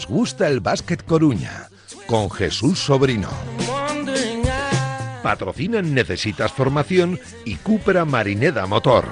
Nos gusta el básquet Coruña con Jesús Sobrino. Patrocinan Necesitas Formación y Cupra Marineda Motor.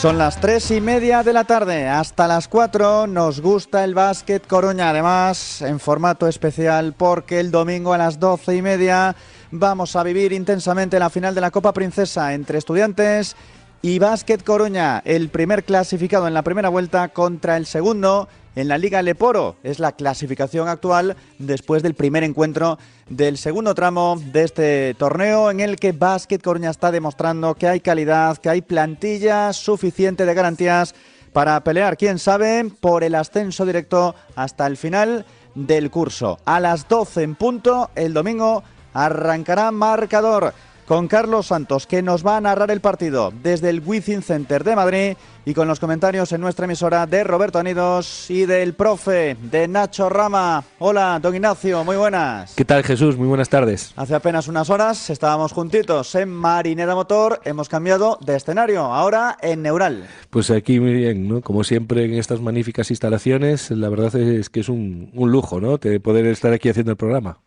Son las tres y media de la tarde. Hasta las cuatro nos gusta el básquet Coruña. Además, en formato especial, porque el domingo a las doce y media vamos a vivir intensamente la final de la Copa Princesa entre estudiantes y Básquet Coruña, el primer clasificado en la primera vuelta contra el segundo en la Liga Leporo. Es la clasificación actual después del primer encuentro del segundo tramo de este torneo en el que Básquet Coruña está demostrando que hay calidad, que hay plantilla suficiente de garantías para pelear, quién sabe, por el ascenso directo hasta el final del curso. A las 12 en punto, el domingo arrancará marcador con Carlos Santos, que nos va a narrar el partido desde el Wizzing Center de Madrid y con los comentarios en nuestra emisora de Roberto Anidos y del profe de Nacho Rama. Hola, don Ignacio, muy buenas. ¿Qué tal, Jesús? Muy buenas tardes. Hace apenas unas horas estábamos juntitos en Marinera Motor, hemos cambiado de escenario, ahora en Neural. Pues aquí muy bien, ¿no? Como siempre en estas magníficas instalaciones, la verdad es que es un, un lujo, ¿no? De poder estar aquí haciendo el programa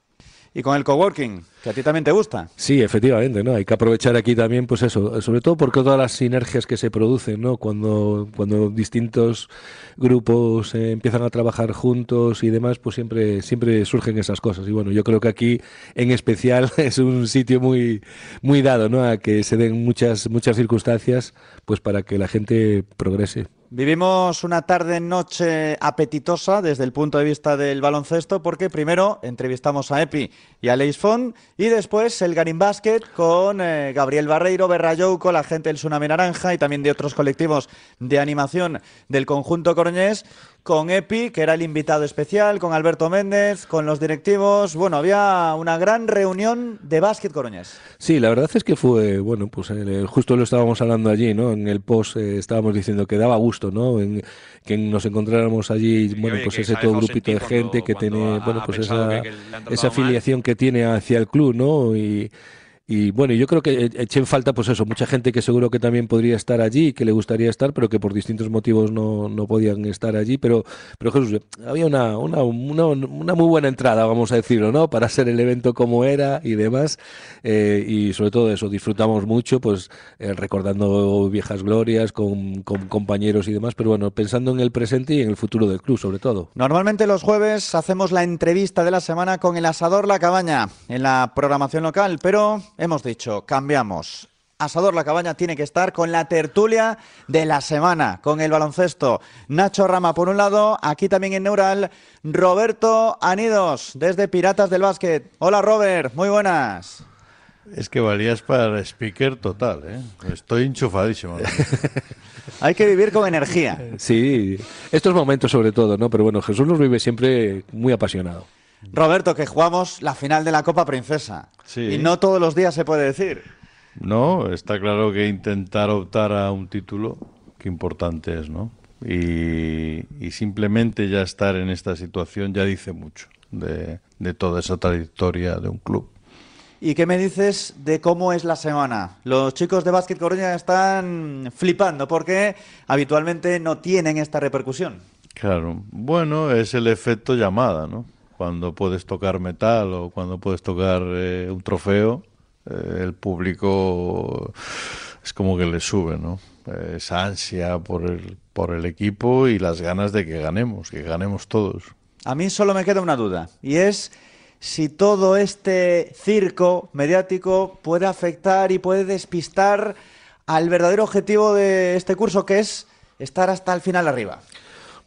y con el coworking, que a ti también te gusta. Sí, efectivamente, ¿no? Hay que aprovechar aquí también, pues eso, sobre todo porque todas las sinergias que se producen, ¿no? Cuando, cuando distintos grupos eh, empiezan a trabajar juntos y demás, pues siempre, siempre surgen esas cosas. Y bueno, yo creo que aquí en especial es un sitio muy, muy dado, ¿no? A que se den muchas, muchas circunstancias, pues para que la gente progrese. Vivimos una tarde-noche apetitosa desde el punto de vista del baloncesto porque primero entrevistamos a Epi y a Leisfond y después el Garim Basket con eh, Gabriel Barreiro, con la gente del Tsunami Naranja y también de otros colectivos de animación del conjunto coruñés con Epi, que era el invitado especial, con Alberto Méndez, con los directivos. Bueno, había una gran reunión de básquet coruñés. Sí, la verdad es que fue, bueno, pues justo lo estábamos hablando allí, ¿no? En el post eh, estábamos diciendo que daba gusto, ¿no? En, que nos encontráramos allí, bueno, pues ese todo grupito de gente que tiene, bueno, pues esa, esa afiliación que tiene hacia el club, ¿no? Y y bueno, yo creo que eché en falta, pues eso, mucha gente que seguro que también podría estar allí, que le gustaría estar, pero que por distintos motivos no, no podían estar allí. Pero, pero Jesús, había una, una, una, una, muy buena entrada, vamos a decirlo, ¿no? Para ser el evento como era y demás. Eh, y sobre todo eso, disfrutamos mucho, pues eh, recordando viejas glorias con, con compañeros y demás. Pero bueno, pensando en el presente y en el futuro del club, sobre todo. Normalmente los jueves hacemos la entrevista de la semana con el asador La Cabaña en la programación local, pero hemos dicho, cambiamos. Asador La Cabaña tiene que estar con la tertulia de la semana, con el baloncesto. Nacho Rama por un lado, aquí también en Neural, Roberto Anidos, desde Piratas del Básquet. Hola Robert, muy buenas. Es que valías para speaker total, ¿eh? Estoy enchufadísimo. Hay que vivir con energía. Sí, estos momentos sobre todo, ¿no? Pero bueno, Jesús nos vive siempre muy apasionado. Roberto, que jugamos la final de la Copa Princesa. Y no todos los días se puede decir. No, está claro que intentar optar a un título, qué importante es, ¿no? Y, simplemente ya estar en esta situación ya dice mucho de, de toda esa trayectoria de un club. ¿Y qué me dices de cómo es la semana? Los chicos de Básquet Coruña están flipando porque habitualmente no tienen esta repercusión. Claro, bueno, es el efecto llamada, ¿no? Cuando puedes tocar metal o cuando puedes tocar eh, un trofeo, eh, el público es como que le sube, ¿no? esa ansia por el, por el equipo y las ganas de que ganemos, que ganemos todos. A mí solo me queda una duda, y es si todo este circo mediático puede afectar y puede despistar al verdadero objetivo de este curso, que es estar hasta el final arriba.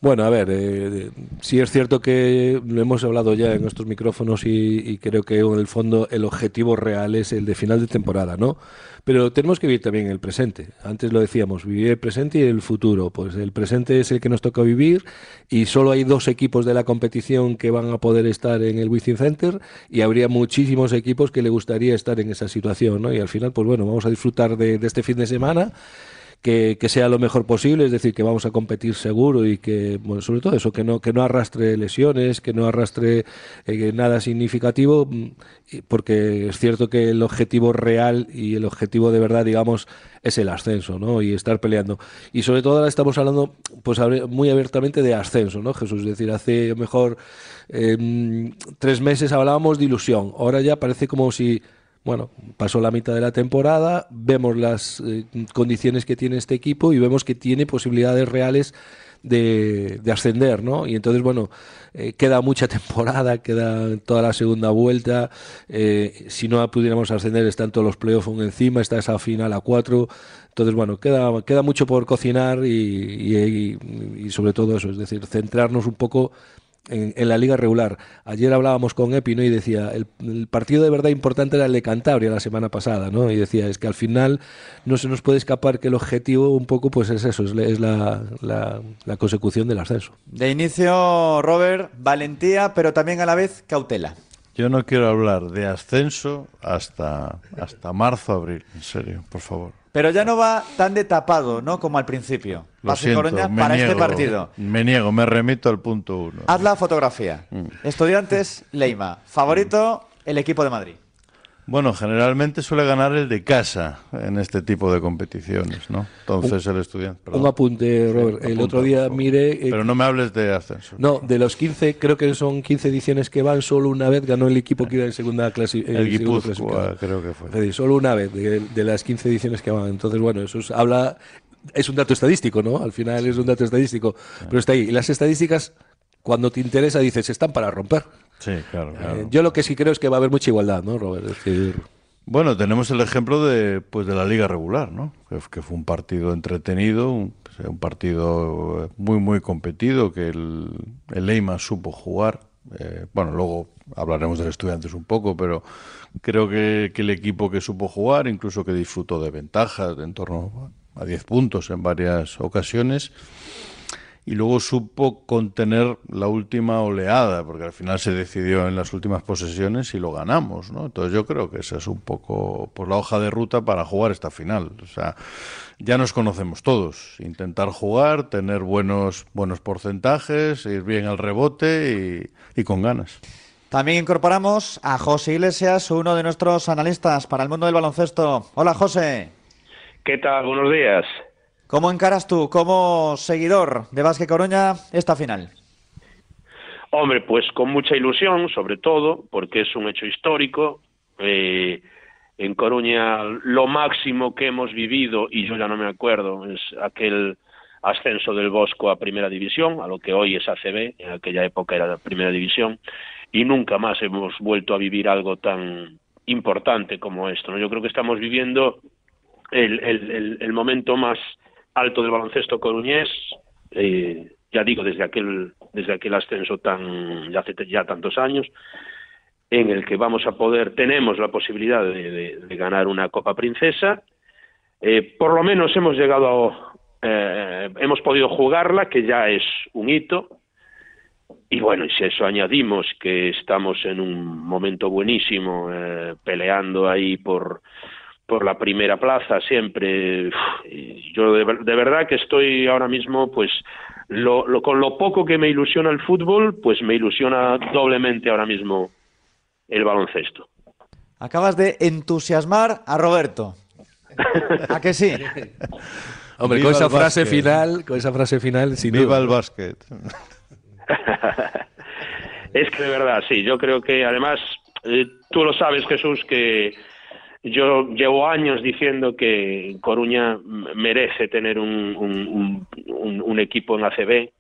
Bueno, a ver, eh, sí es cierto que lo hemos hablado ya en estos micrófonos y, creo que en el fondo el objetivo real es el de final de temporada, ¿no? Pero tenemos que vivir también el presente. Antes lo decíamos, vivir el presente y el futuro. Pues el presente es el que nos toca vivir y solo hay dos equipos de la competición que van a poder estar en el Wizzing Center y habría muchísimos equipos que le gustaría estar en esa situación, ¿no? Y al final, pues bueno, vamos a disfrutar de, de este fin de semana que, sea lo mejor posible, es decir, que vamos a competir seguro y que, bueno, sobre todo eso, que no, que no arrastre lesiones, que no arrastre eh, nada significativo, mm, porque es cierto que el objetivo real y el objetivo de verdad, digamos, es el ascenso, ¿no? Y estar peleando. Y sobre todo ahora estamos hablando, pues muy abiertamente de ascenso, ¿no, Jesús? Es decir, hace mejor em, tres meses hablábamos de ilusión, ahora ya parece como si bueno, pasó la mitad de la temporada, vemos las eh, condiciones que tiene este equipo y vemos que tiene posibilidades reales de, ascender, ¿no? Y entonces, bueno, eh, queda mucha temporada, queda toda la segunda vuelta. Eh, si no pudiéramos ascender, están todos los playoffs encima, está esa final a cuatro. Entonces, bueno, queda, queda mucho por cocinar y sobre todo eso, es decir, centrarnos un poco en, la liga regular. Ayer hablábamos con Epi y decía, el, partido de verdad importante era el de Cantabria la semana pasada, ¿no? y decía, es que al final no se nos puede escapar que el objetivo un poco pues es eso, es, la, la, consecución del ascenso. De inicio, Robert, valentía, pero también a la vez cautela. Yo no quiero hablar de ascenso hasta, hasta marzo, abril, en serio, por favor. Pero ya no va tan de tapado, ¿no? Como al principio. Lo Coruña para este partido. Me niego, me remito al punto uno. Haz la fotografía. Mm. Estudiantes, Leima. Favorito, el equipo de Madrid. Bueno, generalmente suele ganar el de casa en este tipo de competiciones, ¿no? Entonces el estudiante. Un apunte, Robert. el otro día mire. Eh, Pero no me hables de ascenso. No, de los 15, creo que son 15 ediciones que van, solo una vez ganó el equipo que iba en segunda clase. El Guipúzcoa, creo que fue. solo una vez de, las 15 ediciones que van. Entonces, bueno, eso habla. Es un dato estadístico, ¿no? Al final es un dato estadístico. Pero está ahí. Y las estadísticas, cuando te interesa, dices, están para romper. Sí, claro, eh, yo lo que sí creo es que va a haber mucha igualdad, ¿no, Robert? Bueno, tenemos el ejemplo de, pues, de la liga regular, ¿no? Que, fue un partido entretenido, un, partido muy, muy competido, que el, el supo jugar. Eh, bueno, luego hablaremos del Estudiantes un poco, pero creo que, que, el equipo que supo jugar, incluso que disfrutó de ventajas de en torno a 10 puntos en varias ocasiones, y luego supo contener la última oleada, porque al final se decidió en las últimas posesiones y lo ganamos, ¿no? Entonces yo creo que esa es un poco pues, la hoja de ruta para jugar esta final. O sea, ya nos conocemos todos. Intentar jugar, tener buenos, buenos porcentajes, ir bien al rebote y, y con ganas. También incorporamos a José Iglesias, uno de nuestros analistas para el mundo del baloncesto. Hola, José. ¿Qué tal? Buenos días. ¿Cómo encaras tú, como seguidor de Vázquez Coruña, esta final? Hombre, pues con mucha ilusión, sobre todo, porque es un hecho histórico. Eh, en Coruña lo máximo que hemos vivido, y yo ya no me acuerdo, es aquel ascenso del Bosco a Primera División, a lo que hoy es ACB, en aquella época era la Primera División, y nunca más hemos vuelto a vivir algo tan importante como esto. ¿no? Yo creo que estamos viviendo el, el, el momento más alto del baloncesto coruñés, eh, ya digo, desde aquel, desde aquel ascenso tan, ya hace ya tantos años, en el que vamos a poder, tenemos la posibilidad de, ganar una Copa Princesa. Eh, por lo menos hemos llegado, a, eh, hemos podido jugarla, que ya es un hito. Y bueno, y si eso añadimos que estamos en un momento buenísimo, peleando ahí por, por la primera plaza siempre. Yo de, verdad que estoy ahora mismo, pues, lo, con lo poco que me ilusiona el fútbol, pues me ilusiona doblemente ahora mismo el baloncesto. Acabas de entusiasmar a Roberto. ¿A que sí? Hombre, con esa frase final, con esa frase final, sin Viva el básquet. es que de verdad, sí, yo creo que además, eh, tú lo sabes, Jesús, que yo llevo años diciendo que Coruña merece tener un, un, equipo en ACB,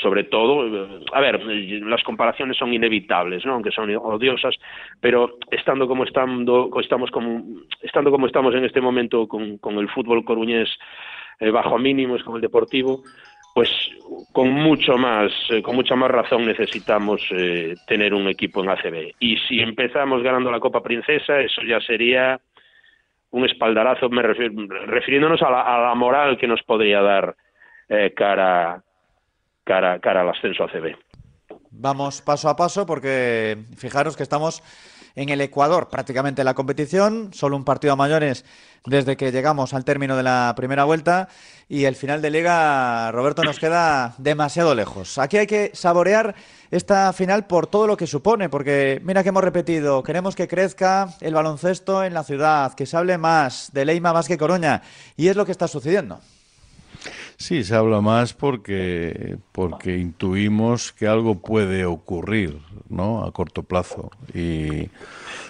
sobre todo, a ver, las comparaciones son inevitables, ¿no? aunque son odiosas, pero estando como estando, estamos como, estando como estamos en este momento con, el fútbol coruñés eh, bajo mínimos, con el deportivo, pues con mucho más, eh, con mucha más razón necesitamos eh, tener un equipo en ACB. Y si empezamos ganando la Copa Princesa, eso ya sería un espaldarazo, me refiriéndonos a la, moral que nos podría dar eh, cara, cara, cara al ascenso ACB. Vamos paso a paso porque fijaros que estamos en el Ecuador prácticamente la competición, solo un partido a mayores desde que llegamos al término de la primera vuelta y el final de liga, Roberto, nos queda demasiado lejos. Aquí hay que saborear esta final por todo lo que supone, porque mira que hemos repetido, queremos que crezca el baloncesto en la ciudad, que se hable más de Leima más que Coruña, y es lo que está sucediendo. Sí, se habla más porque, porque intuimos que algo puede ocurrir ¿no? a corto plazo y,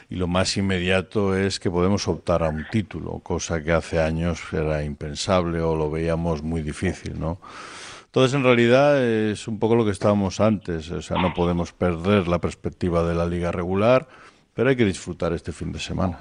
y lo más inmediato es que podemos optar a un título, cosa que hace años era impensable o lo veíamos muy difícil. ¿no? Entonces, en realidad es un poco lo que estábamos antes, o sea, no podemos perder la perspectiva de la liga regular, pero hay que disfrutar este fin de semana.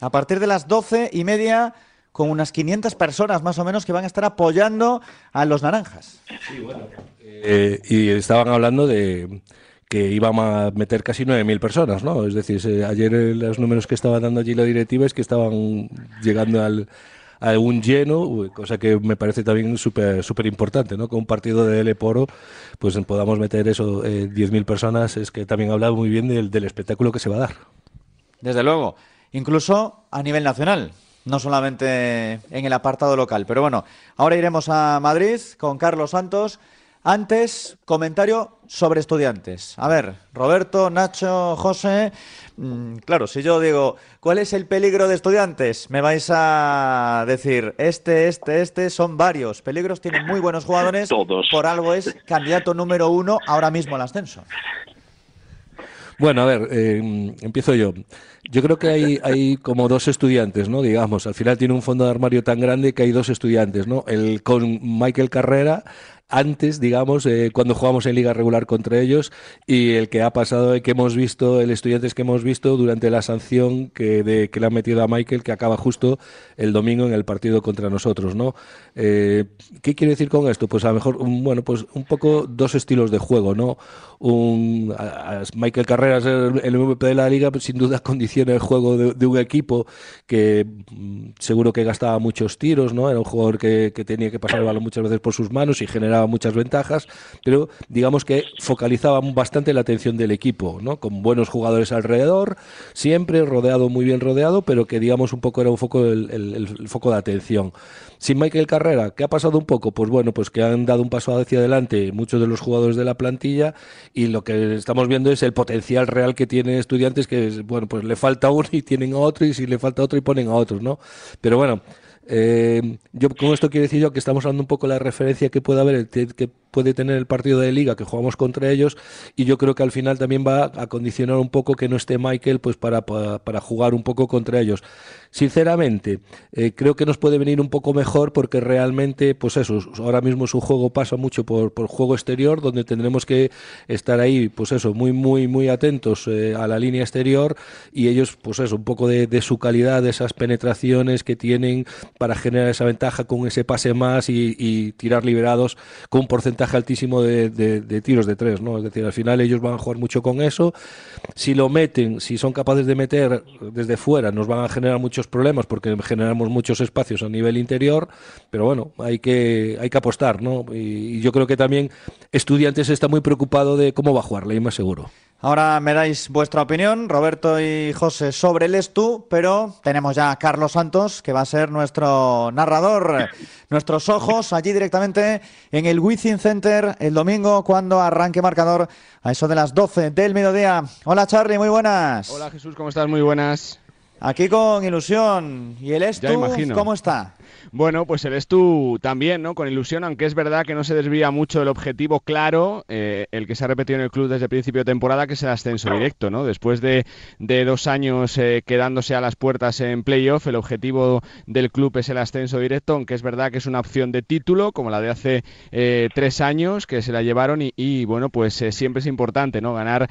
A partir de las doce y media con unas 500 personas más o menos que van a estar apoyando a los naranjas. Sí, bueno. Eh, y estaban hablando de que iban a meter casi 9.000 personas, ¿no? Es decir, ayer los números que estaba dando allí la directiva es que estaban llegando al, a un lleno, cosa que me parece también súper súper importante, ¿no? Con un partido de L Poro, pues podamos meter eso, eh, 10.000 personas, es que también ha hablado muy bien del, del espectáculo que se va a dar. Desde luego, incluso a nivel nacional no solamente en el apartado local. Pero bueno, ahora iremos a Madrid con Carlos Santos. Antes, comentario sobre estudiantes. A ver, Roberto, Nacho, José. Mm, claro, si yo digo, ¿cuál es el peligro de estudiantes? Me vais a decir, este, este, este, son varios. Peligros tienen muy buenos jugadores. Todos. Por algo es candidato número uno ahora mismo al ascenso. Bueno, a ver, eh, empiezo yo. Yo creo que hay, hay como dos estudiantes, ¿no? Digamos, al final tiene un fondo de armario tan grande que hay dos estudiantes, ¿no? El con Michael Carrera antes, digamos, eh, cuando jugamos en liga regular contra ellos y el que ha pasado, el que hemos visto, el estudiantes que hemos visto durante la sanción que, de, que le han metido a Michael, que acaba justo el domingo en el partido contra nosotros, ¿no? Eh, ¿Qué quiere decir con esto? Pues a lo mejor, bueno, pues un poco dos estilos de juego, ¿no? Un, a, a Michael Carreras, el, el, MVP de la liga, pues sin duda condiciona el juego de, de un equipo que mm, seguro que gastaba muchos tiros, ¿no? Era un jugador que, que tenía que pasar el balón muchas veces por sus manos y generar muchas ventajas, pero digamos que focalizaba bastante la atención del equipo, ¿no? Con buenos jugadores alrededor, siempre rodeado, muy bien rodeado, pero que digamos un poco era un foco el, el, foco de atención. Sin Michael Carrera, ¿qué ha pasado un poco? Pues bueno, pues que han dado un paso hacia adelante muchos de los jugadores de la plantilla y lo que estamos viendo es el potencial real que tiene estudiantes que, bueno, pues le falta uno y tienen a otro y si le falta otro y ponen a otros, ¿no? Pero bueno, eh, yo con esto quiero decir yo que estamos hablando un poco de la referencia que puede haber, que puede tener el partido de liga que jugamos contra ellos y yo creo que al final también va a condicionar un poco que no esté Michael pues para, para, jugar un poco contra ellos. Sinceramente, eh, creo que nos puede venir un poco mejor porque realmente, pues eso, ahora mismo su juego pasa mucho por, por juego exterior, donde tendremos que estar ahí, pues eso, muy, muy, muy atentos eh, a la línea exterior y ellos, pues eso, un poco de, de, su calidad, de esas penetraciones que tienen para generar esa ventaja con ese pase más y, tirar liberados con un porcentaje altísimo de, de, tiros de tres, ¿no? Es decir, al final ellos van a jugar mucho con eso. Si lo meten, si son capaces de meter desde fuera, nos van a generar muchos problemas porque generamos muchos espacios a nivel interior, pero bueno, hay que, hay que apostar, ¿no? Y, yo creo que también Estudiantes está muy preocupado de cómo va a jugar Leima seguro. Ahora me dais vuestra opinión, Roberto y José, sobre el Estu, pero tenemos ya a Carlos Santos, que va a ser nuestro narrador, nuestros ojos allí directamente en el Wizzing Center el domingo cuando arranque marcador a eso de las 12 del mediodía. Hola Charlie, muy buenas. Hola Jesús, ¿cómo estás? Muy buenas. Aquí con ilusión. ¿Y el Estu cómo está? Bueno, pues el Estu también, ¿no? Con ilusión, aunque es verdad que no se desvía mucho del objetivo claro, eh, el que se ha repetido en el club desde el principio de temporada, que es el ascenso directo, ¿no? Después de, dos años eh, quedándose a las puertas en playoff, el objetivo del club es el ascenso directo, aunque es verdad que es una opción de título, como la de hace eh, tres años, que se la llevaron y, y bueno, pues siempre es importante, ¿no? Ganar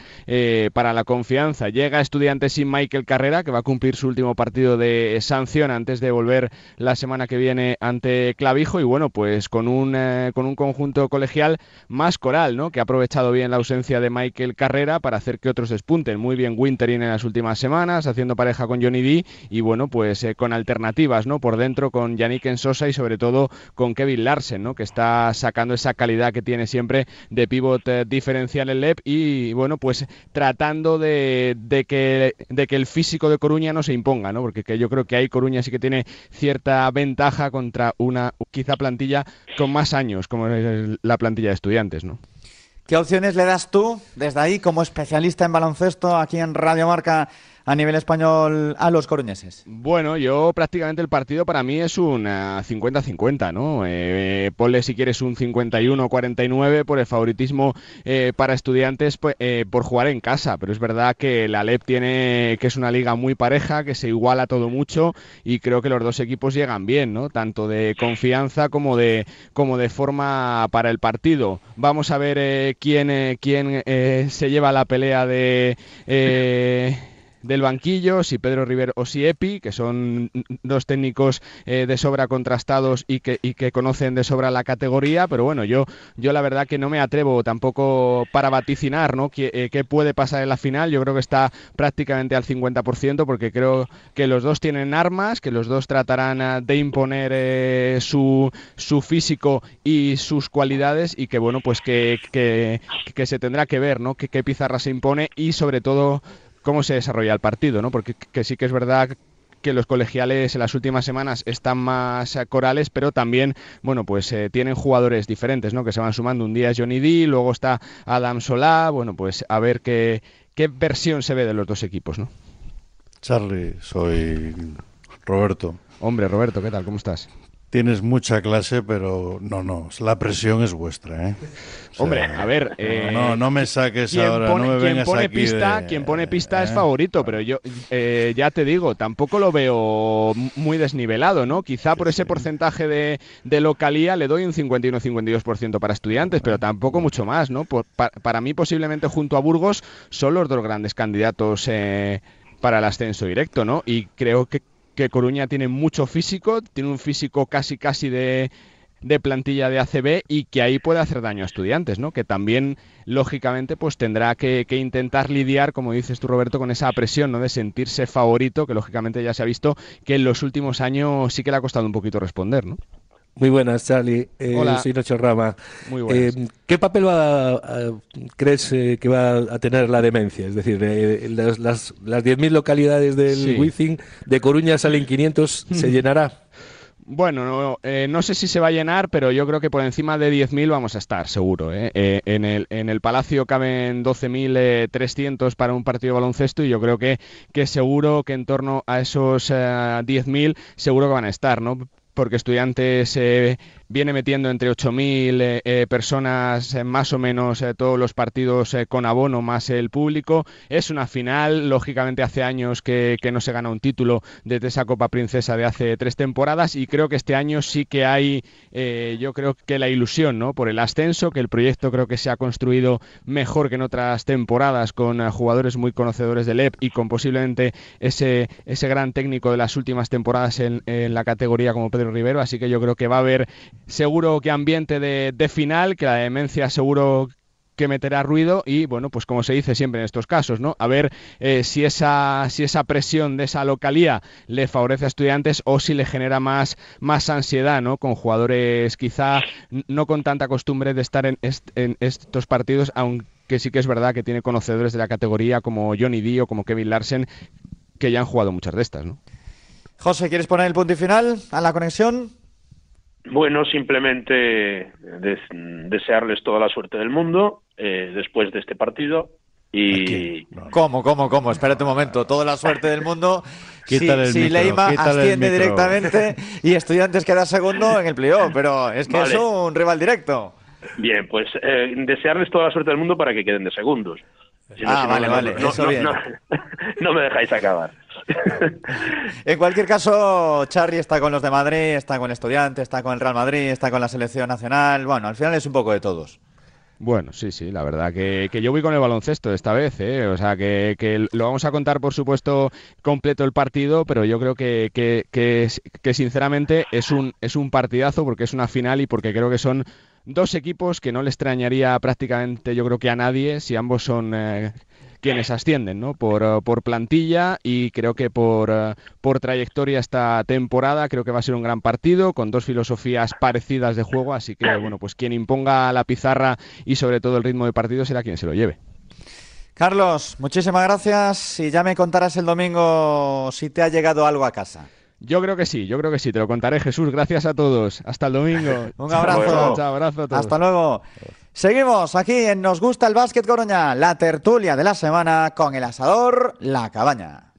para la confianza. Llega estudiante sin Michael Carrera, que va a cumplir su último partido de sanción antes de volver la semana que viene ante Clavijo y bueno, pues con un, eh, con un conjunto colegial más coral, ¿no? Que ha aprovechado bien la ausencia de Michael Carrera para hacer que otros despunten. Muy bien Winterin en las últimas semanas, haciendo pareja con Johnny D y bueno, pues eh, con alternativas, ¿no? Por dentro con Yannick Ensosa y sobre todo con Kevin Larsen, ¿no? Que está sacando esa calidad que tiene siempre de pivot eh, diferencial en LEP y bueno, pues tratando de, de, que, de que el físico de Coruña no se imponga, ¿no? Porque que yo creo que ahí Coruña sí que tiene cierta ventaja contra una quizá plantilla con más años, como es la plantilla de estudiantes, ¿no? ¿Qué opciones le das tú desde ahí como especialista en baloncesto aquí en Radio Marca a nivel español a los coruñeses? Bueno, yo prácticamente el partido para mí es un 50-50, ¿no? Eh, ponle si quieres un 51-49 por el favoritismo eh, para estudiantes pues, eh, por jugar en casa, pero es verdad que la LEP tiene que es una liga muy pareja, que se iguala todo mucho y creo que los dos equipos llegan bien, ¿no? Tanto de confianza como de como de forma para el partido. Vamos a ver eh, quién quién se lleva la pelea de del banquillo, si Pedro Rivero o si Epi, que son dos técnicos eh, de sobra contrastados y que, y que conocen de sobra la categoría, pero bueno, yo, yo la verdad que no me atrevo tampoco para vaticinar ¿no? qué, eh, puede pasar en la final, yo creo que está prácticamente al 50% porque creo que los dos tienen armas, que los dos tratarán ah, de imponer eh, su, su físico y sus cualidades y que bueno, pues que, que, que se tendrá que ver, ¿no? qué pizarra se impone y sobre todo cómo se desarrolla el partido, ¿no? Porque que sí que es verdad que los colegiales en las últimas semanas están más corales, pero también, bueno, pues eh, tienen jugadores diferentes, ¿no? Que se van sumando. Un día es Johnny D, luego está Adam Solá, bueno, pues a ver qué, qué versión se ve de los dos equipos, ¿no? Charlie, soy Roberto. Hombre, Roberto, ¿qué tal? ¿Cómo estás? Tienes mucha clase, pero no, no, la presión es vuestra, ¿eh? Hombre, a ver, eh, no, no, me saques ahora, no me vengas pone aquí pista, Quien pone pista es ¿eh? favorito, pero yo eh, ya te digo, tampoco lo veo muy desnivelado, ¿no? Quizá por ese porcentaje de, de localía le doy un 51-52% para estudiantes, pero tampoco mucho más, ¿no? para mí posiblemente junto a Burgos son los dos grandes candidatos para el ascenso directo, ¿no? Y creo que que Coruña tiene mucho físico, tiene un físico casi casi de, de plantilla de ACB y que ahí puede hacer daño a estudiantes, ¿no? Que también, lógicamente, pues tendrá que, intentar lidiar, como dices tú, Roberto, con esa presión, ¿no? De sentirse favorito, que lógicamente ya se ha visto que en los últimos años sí que le ha costado un poquito responder, ¿no? Muy buenas, Charlie. Eh, Hola. Soy Nacho Rama. Muy buenas. Eh, ¿Qué papel va crees eh, que va a tener la demencia? Es decir, eh, las, las, las 10.000 localidades del sí. de Coruña salen 500, ¿se llenará? Bueno, no, eh, no, sé si se va a llenar, pero yo creo que por encima de 10.000 vamos a estar, seguro. ¿eh? Eh, en, el, en el Palacio caben 12.300 para un partido de baloncesto y yo creo que, que seguro que en torno a esos 10.000 seguro que van a estar, ¿no? Porque estudiantes viene metiendo entre 8.000 eh, eh, personas eh, más o menos todos los partidos con abono más el público. Es una final, lógicamente hace años que, no se gana un título desde esa Copa Princesa de hace tres temporadas y creo que este año sí que hay, yo creo que la ilusión ¿no? por el ascenso, que el proyecto creo que se ha construido mejor que en otras temporadas con jugadores muy conocedores del EP y con posiblemente ese, ese gran técnico de las últimas temporadas en la categoría como Pedro Rivero, así que yo creo que va a haber seguro que ambiente de, final, que la demencia seguro que meterá ruido y bueno pues como se dice siempre en estos casos no a ver eh, si esa si esa presión de esa localía le favorece a estudiantes o si le genera más más ansiedad no con jugadores quizá no con tanta costumbre de estar en, en estos partidos aunque sí que es verdad que tiene conocedores de la categoría como Johnny Dio como Kevin Larsen que ya han jugado muchas de estas no José quieres poner el punto y final a la conexión bueno, simplemente desearles toda la suerte del mundo eh, después de este partido. Y... ¿Cómo, cómo, cómo? Espérate un momento. Toda la suerte del mundo. si, si Leima asciende directamente y Estudiantes queda segundo en el playoff, pero es que es un rival directo. Bien, pues eh, desearles toda la suerte del mundo para que queden de segundos. ah, vale, vale. Eso bien. no me dejáis acabar. en cualquier caso, Charly está con los de Madrid, está con Estudiantes, está con el Real Madrid, está con la selección nacional. Bueno, al final es un poco de todos. Bueno, sí, sí, la verdad que, yo voy con el baloncesto esta vez, ¿eh? o sea que, que, lo vamos a contar por supuesto completo el partido, pero yo creo que, que, que, sinceramente es un, es un partidazo porque es una final y porque creo que son dos equipos que no le extrañaría prácticamente yo creo que a nadie si ambos son eh, quienes ascienden, ¿no? Por, eh, por plantilla y creo que por, eh, por trayectoria esta temporada. Creo que va a ser un gran partido con dos filosofías parecidas de juego. Así que, bueno, pues quien imponga la pizarra y sobre todo el ritmo de partido será quien se lo lleve. Carlos, muchísimas gracias y ya me contarás el domingo si te ha llegado algo a casa. Yo creo que sí, yo creo que sí, te lo contaré Jesús. Gracias a todos. Hasta el domingo. un abrazo. abrazo Hasta luego. Seguimos aquí en Nos gusta el básquet Coruña, la tertulia de la semana con el asador La Cabaña.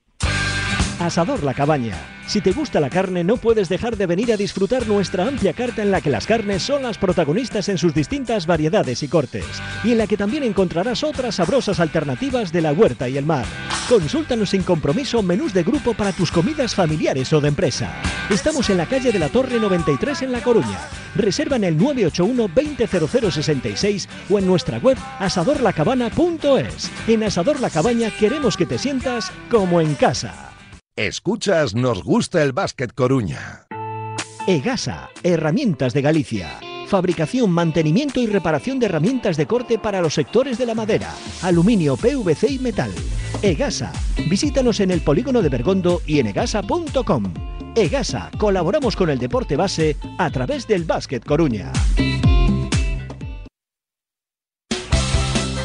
Asador La Cabaña si te gusta la carne, no puedes dejar de venir a disfrutar nuestra amplia carta en la que las carnes son las protagonistas en sus distintas variedades y cortes, y en la que también encontrarás otras sabrosas alternativas de la huerta y el mar. Consúltanos sin compromiso menús de grupo para tus comidas familiares o de empresa. Estamos en la calle de la Torre 93 en La Coruña. Reserva en el 981 200066 o en nuestra web asadorlacabana.es. En Asador La Cabaña queremos que te sientas como en casa. Escuchas Nos gusta el básquet Coruña. EGASA, Herramientas de Galicia. Fabricación, mantenimiento y reparación de herramientas de corte para los sectores de la madera, aluminio, PVC y metal. EGASA. Visítanos en el polígono de Bergondo y en egasa.com. EGASA. Colaboramos con el deporte base a través del básquet Coruña.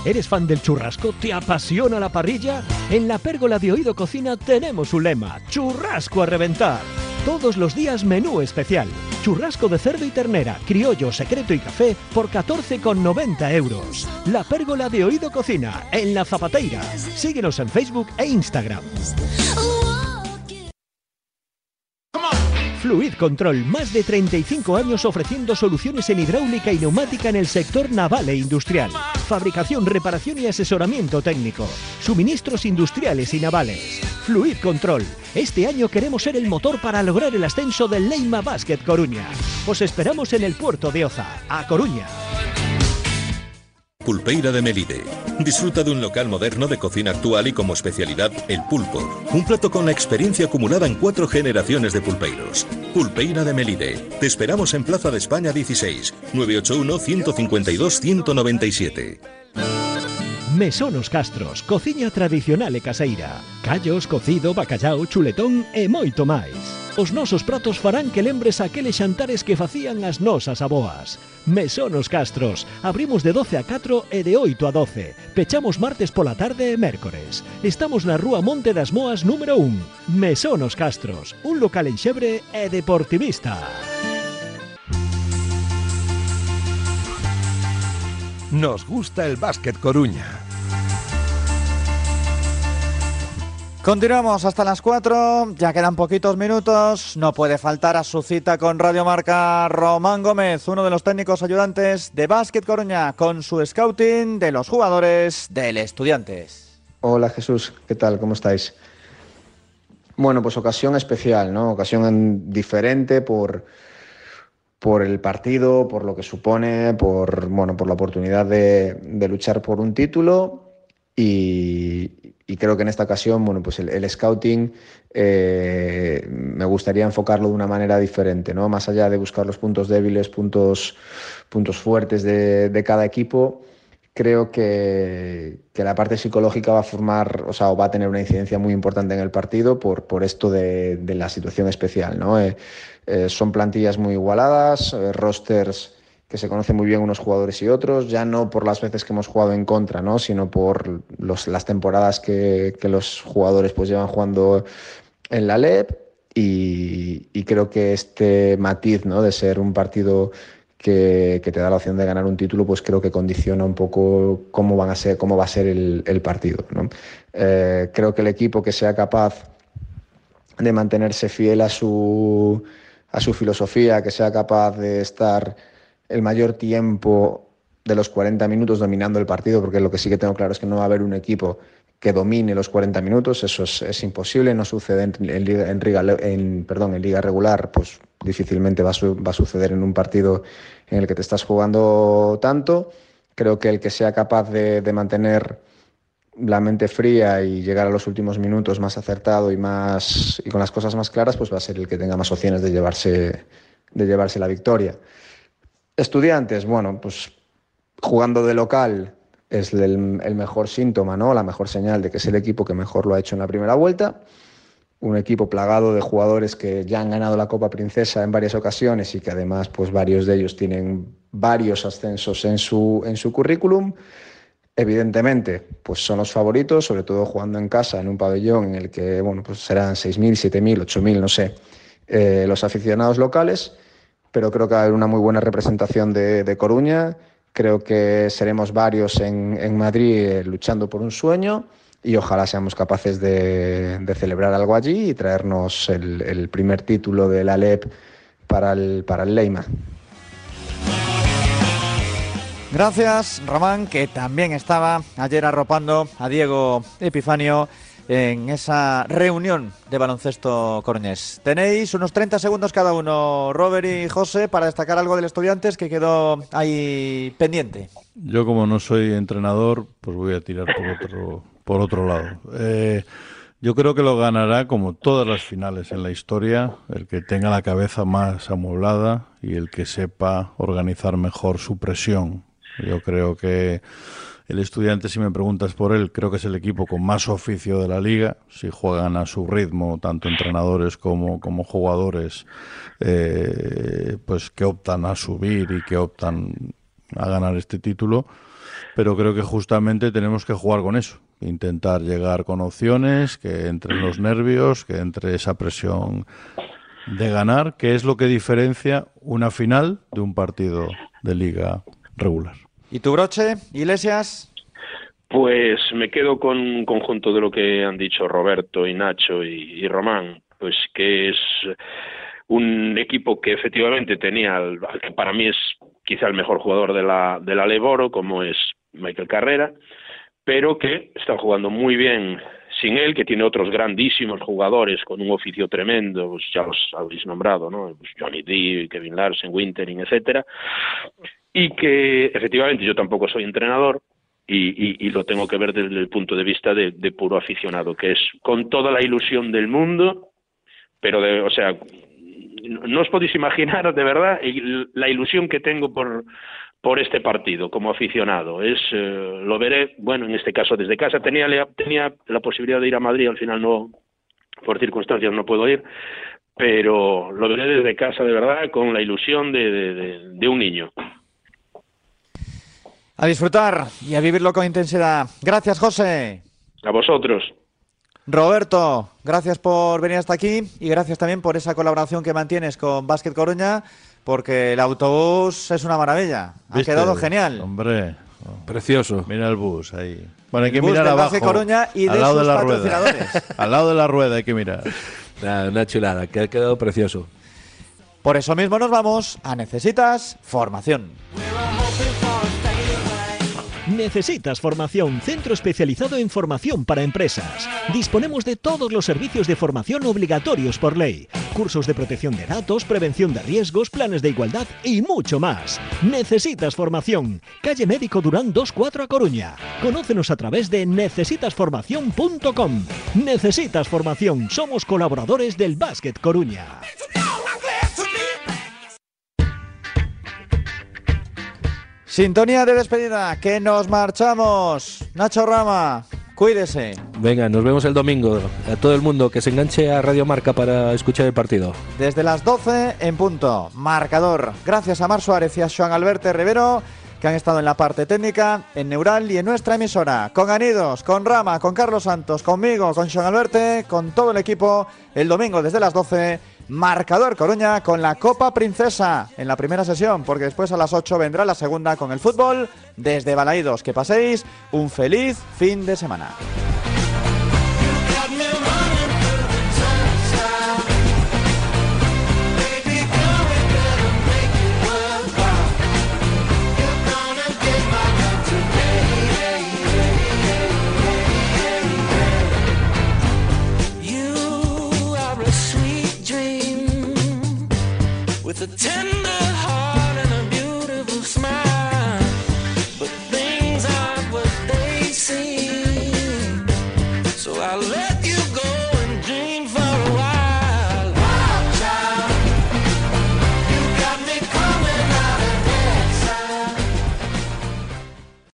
¿Eres fan del churrasco? ¿Te apasiona la parrilla? En la pérgola de Oído Cocina tenemos un lema, churrasco a reventar. Todos los días menú especial. Churrasco de cerdo y ternera, criollo, secreto y café por 14,90 euros. La pérgola de Oído Cocina, en La Zapateira. Síguenos en Facebook e Instagram. Fluid Control, más de 35 años ofreciendo soluciones en hidráulica y neumática en el sector naval e industrial. Fabricación, reparación y asesoramiento técnico. Suministros industriales y navales. Fluid Control. Este año queremos ser el motor para lograr el ascenso del Leima Basket Coruña. Os esperamos en el puerto de Oza, a Coruña. Pulpeira de Melide. Disfruta de un local moderno de cocina actual y como especialidad el pulpo. Un plato con la experiencia acumulada en cuatro generaciones de pulpeiros. Pulpeira de Melide. Te esperamos en Plaza de España 16, 981 152 197. Mesonos Castros, cociña tradicional e caseira. Callos, cocido, bacallao, chuletón e moito máis. Os nosos pratos farán que lembres aqueles xantares que facían as nosas aboas. Mesonos Castros, abrimos de 12 a 4 e de 8 a 12. Pechamos martes pola tarde e mércores. Estamos na Rúa Monte das Moas número 1. Mesonos Castros, un local enxebre e deportivista. Nos gusta el básquet Coruña. Continuamos hasta las 4, ya quedan poquitos minutos, no puede faltar a su cita con Radio Marca Román Gómez, uno de los técnicos ayudantes de Básquet Coruña, con su scouting de los jugadores del Estudiantes. Hola Jesús, ¿qué tal? ¿Cómo estáis? Bueno, pues ocasión especial, ¿no? Ocasión diferente por, por el partido, por lo que supone, por, bueno, por la oportunidad de, luchar por un título y, creo que en esta ocasión, bueno, pues el, scouting eh, me gustaría enfocarlo de una manera diferente, ¿no? Más allá de buscar los puntos débiles, puntos, puntos fuertes de, cada equipo, creo que, la parte psicológica va a formar, o sea, va a tener una incidencia muy importante en el partido por, por esto de, la situación especial, ¿no? Eh, eh, son plantillas muy igualadas, rosters que se conocen muy bien unos jugadores y otros, ya no por las veces que hemos jugado en contra, ¿no? sino por los, las temporadas que, que, los jugadores pues llevan jugando en la LEP y, y, creo que este matiz ¿no? de ser un partido que, te da la opción de ganar un título, pues creo que condiciona un poco cómo, van a ser, cómo va a ser el, partido. ¿no? Eh, creo que el equipo que sea capaz de mantenerse fiel a su, a su filosofía, que sea capaz de estar el mayor tiempo de los 40 minutos dominando el partido, porque lo que sí que tengo claro es que no va a haber un equipo que domine los 40 minutos, eso es, imposible, no sucede en, en, liga, en, perdón, en liga regular, pues difícilmente va a, va a suceder en un partido en el que te estás jugando tanto Creo que el que sea capaz de, mantener la mente fría y llegar a los últimos minutos más acertado y más y con las cosas más claras, pues va a ser el que tenga más opciones de llevarse de llevarse la victoria. Estudiantes, bueno, pues jugando de local es el, mejor síntoma, ¿no? La mejor señal de que es el equipo que mejor lo ha hecho en la primera vuelta. Un equipo plagado de jugadores que ya han ganado la Copa Princesa en varias ocasiones y que además, pues varios de ellos tienen varios ascensos en su, en su currículum. Evidentemente, pues son los favoritos, sobre todo jugando en casa, en un pabellón en el que, bueno, pues serán 6.000, 7.000, 8.000, no sé, eh, los aficionados locales, pero creo que haber una muy buena representación de, de Coruña Creo que seremos varios en, Madrid eh, luchando por un sueño y ojalá seamos capaces de, celebrar algo allí y traernos el, primer título de la LEP para el, para el Leima. Gracias, Román, que también estaba ayer arropando a Diego Epifanio en esa reunión de baloncesto coruñés. Tenéis unos 30 segundos cada uno, Robert y José, para destacar algo del Estudiantes que quedó ahí pendiente. Yo como no soy entrenador, pues voy a tirar por otro, por otro lado. Eh, yo creo que lo ganará como todas las finales en la historia, el que tenga la cabeza más amueblada y el que sepa organizar mejor su presión. Yo creo que el estudiante, si me preguntas por él, creo que es el equipo con más oficio de la liga. Si juegan a su ritmo, tanto entrenadores como, como jugadores, eh, pues que optan a subir y que optan a ganar este título. Pero creo que justamente tenemos que jugar con eso. Intentar llegar con opciones, que entren los nervios, que entre esa presión de ganar, que es lo que diferencia una final de un partido de liga regular. ¿Y tu broche, Iglesias? Pues me quedo con un conjunto de lo que han dicho Roberto y Nacho y, Román, pues que es un equipo que efectivamente tenía, al, que para mí es quizá el mejor jugador de la, de la Leboro, como es Michael Carrera, pero que está jugando muy bien sin él, que tiene otros grandísimos jugadores con un oficio tremendo, pues ya los habéis nombrado, ¿no? Pues Johnny D, Kevin Larsen, Wintering, etcétera, y que efectivamente yo tampoco soy entrenador y, lo tengo que ver desde el punto de vista de, puro aficionado, que es con toda la ilusión del mundo, pero de, o sea, no os podéis imaginar de verdad la ilusión que tengo por por este partido como aficionado. Es eh, lo veré, bueno, en este caso desde casa tenía tenía la posibilidad de ir a Madrid, al final no por circunstancias no puedo ir, pero lo veré desde casa de verdad con la ilusión de un niño. A disfrutar y a vivirlo con intensidad. Gracias, José. A vosotros. Roberto, gracias por venir hasta aquí y gracias también por esa colaboración que mantienes con Básquet Coruña, porque el autobús es una maravilla. Ha quedado genial. Hombre, precioso. Mira el bus ahí. Bueno, hay que mirar abajo. Coruña y al lado de la rueda. al lado de la rueda hay que mirar. una chulada, que ha quedado precioso. Por eso mismo nos vamos a Necesitas Formación. Necesitas formación, centro especializado en formación para empresas. Disponemos de todos los servicios de formación obligatorios por ley. Cursos de protección de datos, prevención de riesgos, planes de igualdad y mucho más. Necesitas formación. Calle Médico Durán 24 a Coruña. Conócenos a través de necesitasformación.com. Necesitas formación. Somos colaboradores del Básquet Coruña. Sintonía de despedida, que nos marchamos. Nacho Rama, cuídese. Venga, nos vemos el domingo. A todo el mundo que se enganche a Radio Marca para escuchar el partido. Desde las 12 en punto. Marcador. Gracias a Mar Suárez y a Joan Alberto Rivero que han estado en la parte técnica, en Neural y en nuestra emisora. Con Anidos, con Rama, con Carlos Santos, conmigo, con Joan Alberto, con todo el equipo, el domingo desde las 12 Marcador Coruña con la Copa Princesa en la primera sesión, porque después a las 8 vendrá la segunda con el fútbol desde Balaídos. Que paséis un feliz fin de semana.